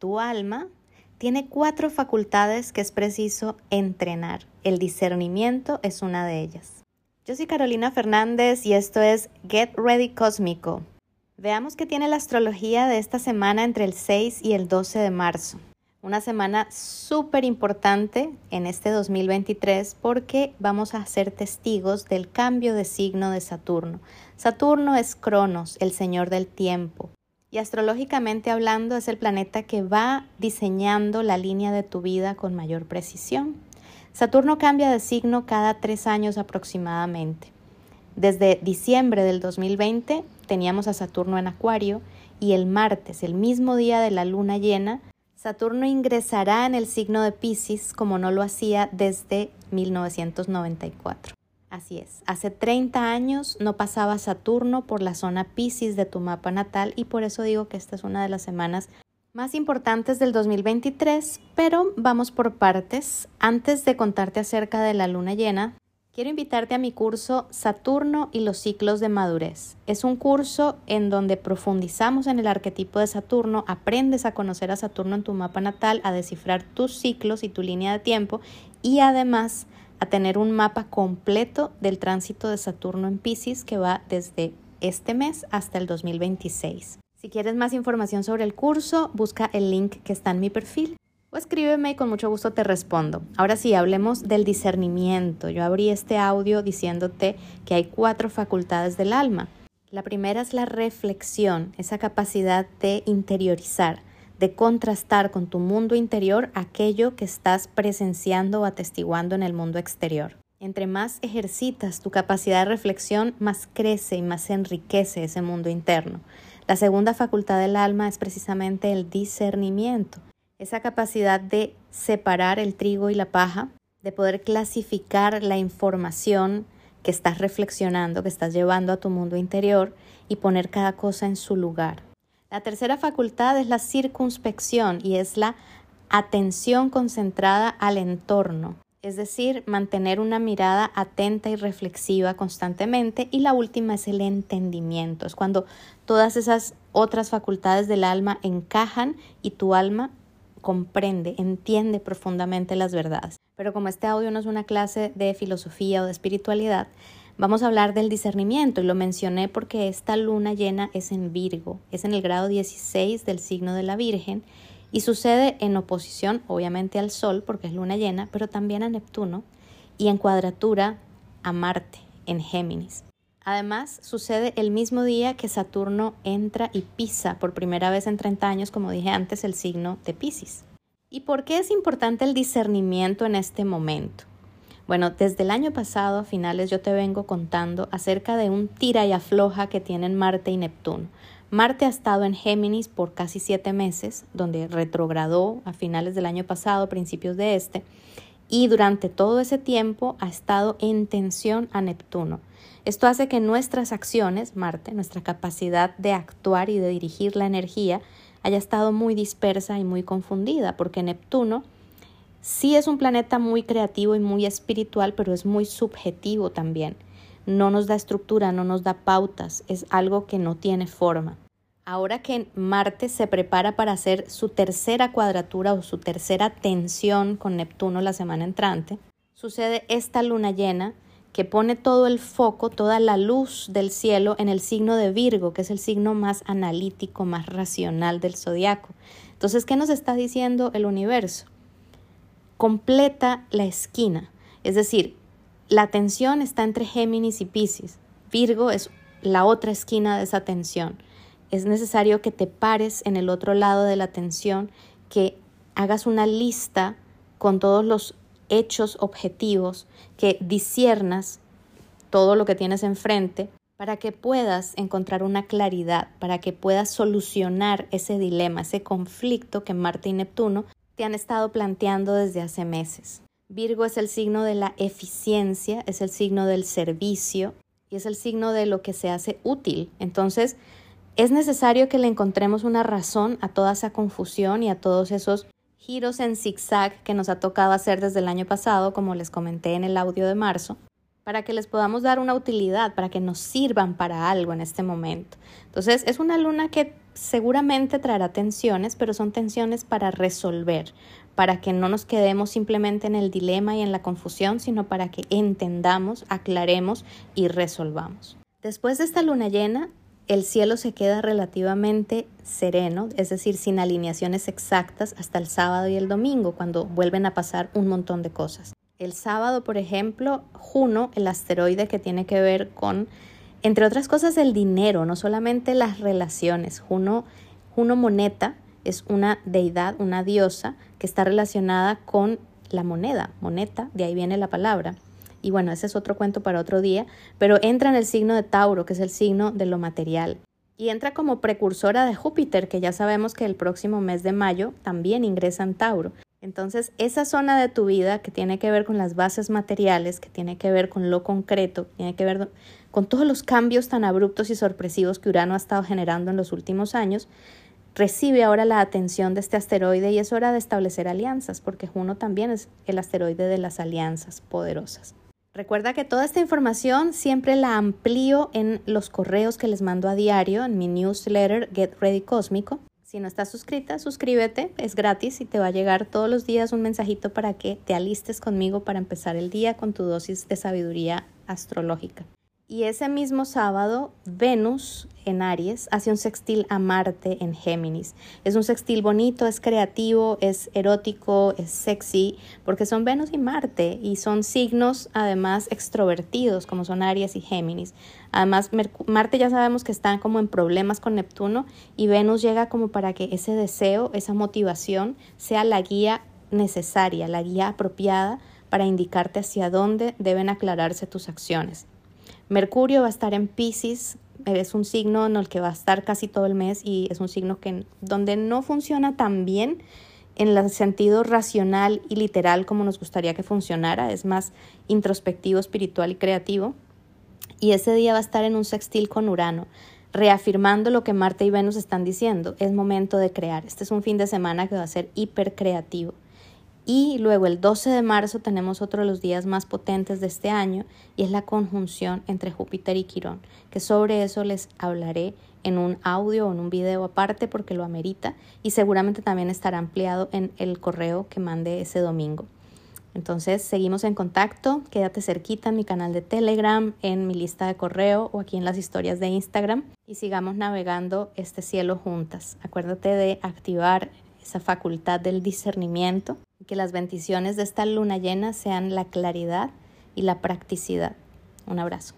Tu alma tiene cuatro facultades que es preciso entrenar. El discernimiento es una de ellas. Yo soy Carolina Fernández y esto es Get Ready Cósmico. Veamos qué tiene la astrología de esta semana entre el 6 y el 12 de marzo. Una semana súper importante en este 2023 porque vamos a ser testigos del cambio de signo de Saturno. Saturno es Cronos, el señor del tiempo. Y astrológicamente hablando es el planeta que va diseñando la línea de tu vida con mayor precisión. Saturno cambia de signo cada tres años aproximadamente. Desde diciembre del 2020 teníamos a Saturno en Acuario y el martes, el mismo día de la luna llena, Saturno ingresará en el signo de Pisces como no lo hacía desde 1994. Así es, hace 30 años no pasaba Saturno por la zona Pisces de tu mapa natal y por eso digo que esta es una de las semanas más importantes del 2023, pero vamos por partes. Antes de contarte acerca de la luna llena, quiero invitarte a mi curso Saturno y los ciclos de madurez. Es un curso en donde profundizamos en el arquetipo de Saturno, aprendes a conocer a Saturno en tu mapa natal, a descifrar tus ciclos y tu línea de tiempo y además a tener un mapa completo del tránsito de Saturno en Pisces que va desde este mes hasta el 2026. Si quieres más información sobre el curso, busca el link que está en mi perfil o escríbeme y con mucho gusto te respondo. Ahora sí, hablemos del discernimiento. Yo abrí este audio diciéndote que hay cuatro facultades del alma. La primera es la reflexión, esa capacidad de interiorizar, de contrastar con tu mundo interior aquello que estás presenciando o atestiguando en el mundo exterior. Entre más ejercitas tu capacidad de reflexión, más crece y más enriquece ese mundo interno. La segunda facultad del alma es precisamente el discernimiento, esa capacidad de separar el trigo y la paja, de poder clasificar la información que estás reflexionando, que estás llevando a tu mundo interior y poner cada cosa en su lugar. La tercera facultad es la circunspección y es la atención concentrada al entorno, es decir, mantener una mirada atenta y reflexiva constantemente. Y la última es el entendimiento, es cuando todas esas otras facultades del alma encajan y tu alma comprende, entiende profundamente las verdades. Pero como este audio no es una clase de filosofía o de espiritualidad, Vamos a hablar del discernimiento y lo mencioné porque esta luna llena es en Virgo, es en el grado 16 del signo de la Virgen y sucede en oposición obviamente al Sol porque es luna llena, pero también a Neptuno y en cuadratura a Marte en Géminis. Además, sucede el mismo día que Saturno entra y pisa por primera vez en 30 años, como dije antes, el signo de Pisces. ¿Y por qué es importante el discernimiento en este momento? Bueno, desde el año pasado a finales yo te vengo contando acerca de un tira y afloja que tienen Marte y Neptuno. Marte ha estado en Géminis por casi siete meses, donde retrogradó a finales del año pasado, principios de este, y durante todo ese tiempo ha estado en tensión a Neptuno. Esto hace que nuestras acciones, Marte, nuestra capacidad de actuar y de dirigir la energía, haya estado muy dispersa y muy confundida, porque Neptuno Sí es un planeta muy creativo y muy espiritual, pero es muy subjetivo también. No nos da estructura, no nos da pautas, es algo que no tiene forma. Ahora que Marte se prepara para hacer su tercera cuadratura o su tercera tensión con Neptuno la semana entrante, sucede esta luna llena que pone todo el foco, toda la luz del cielo en el signo de Virgo, que es el signo más analítico, más racional del zodiaco. Entonces, ¿qué nos está diciendo el universo? Completa la esquina. Es decir, la tensión está entre Géminis y Pisces. Virgo es la otra esquina de esa tensión. Es necesario que te pares en el otro lado de la tensión, que hagas una lista con todos los hechos objetivos, que disiernas todo lo que tienes enfrente para que puedas encontrar una claridad, para que puedas solucionar ese dilema, ese conflicto que Marte y Neptuno han estado planteando desde hace meses. Virgo es el signo de la eficiencia, es el signo del servicio y es el signo de lo que se hace útil. Entonces, es necesario que le encontremos una razón a toda esa confusión y a todos esos giros en zigzag que nos ha tocado hacer desde el año pasado, como les comenté en el audio de marzo. Para que les podamos dar una utilidad, para que nos sirvan para algo en este momento. Entonces, es una luna que seguramente traerá tensiones, pero son tensiones para resolver, para que no nos quedemos simplemente en el dilema y en la confusión, sino para que entendamos, aclaremos y resolvamos. Después de esta luna llena, el cielo se queda relativamente sereno, es decir, sin alineaciones exactas hasta el sábado y el domingo, cuando vuelven a pasar un montón de cosas. El sábado, por ejemplo, Juno, el asteroide que tiene que ver con, entre otras cosas, el dinero, no solamente las relaciones. Juno, Juno Moneta es una deidad, una diosa que está relacionada con la moneda, moneta, de ahí viene la palabra. Y bueno, ese es otro cuento para otro día, pero entra en el signo de Tauro, que es el signo de lo material. Y entra como precursora de Júpiter, que ya sabemos que el próximo mes de mayo también ingresa en Tauro. Entonces, esa zona de tu vida que tiene que ver con las bases materiales, que tiene que ver con lo concreto, tiene que ver con todos los cambios tan abruptos y sorpresivos que Urano ha estado generando en los últimos años, recibe ahora la atención de este asteroide y es hora de establecer alianzas, porque Juno también es el asteroide de las alianzas poderosas. Recuerda que toda esta información siempre la amplío en los correos que les mando a diario, en mi newsletter Get Ready Cósmico. Si no estás suscrita, suscríbete, es gratis y te va a llegar todos los días un mensajito para que te alistes conmigo para empezar el día con tu dosis de sabiduría astrológica. Y ese mismo sábado, Venus en Aries hace un sextil a Marte en Géminis. Es un sextil bonito, es creativo, es erótico, es sexy, porque son Venus y Marte y son signos además extrovertidos como son Aries y Géminis. Además, Marte ya sabemos que está como en problemas con Neptuno y Venus llega como para que ese deseo, esa motivación sea la guía necesaria, la guía apropiada para indicarte hacia dónde deben aclararse tus acciones. Mercurio va a estar en Pisces, es un signo en el que va a estar casi todo el mes y es un signo que donde no funciona tan bien en el sentido racional y literal como nos gustaría que funcionara, es más introspectivo, espiritual y creativo. Y ese día va a estar en un sextil con Urano, reafirmando lo que Marte y Venus están diciendo, es momento de crear. Este es un fin de semana que va a ser hiper creativo. Y luego el 12 de marzo tenemos otro de los días más potentes de este año y es la conjunción entre Júpiter y Quirón, que sobre eso les hablaré en un audio o en un video aparte porque lo amerita y seguramente también estará ampliado en el correo que mande ese domingo. Entonces seguimos en contacto, quédate cerquita en mi canal de Telegram, en mi lista de correo o aquí en las historias de Instagram y sigamos navegando este cielo juntas. Acuérdate de activar esa facultad del discernimiento que las bendiciones de esta luna llena sean la claridad y la practicidad. Un abrazo.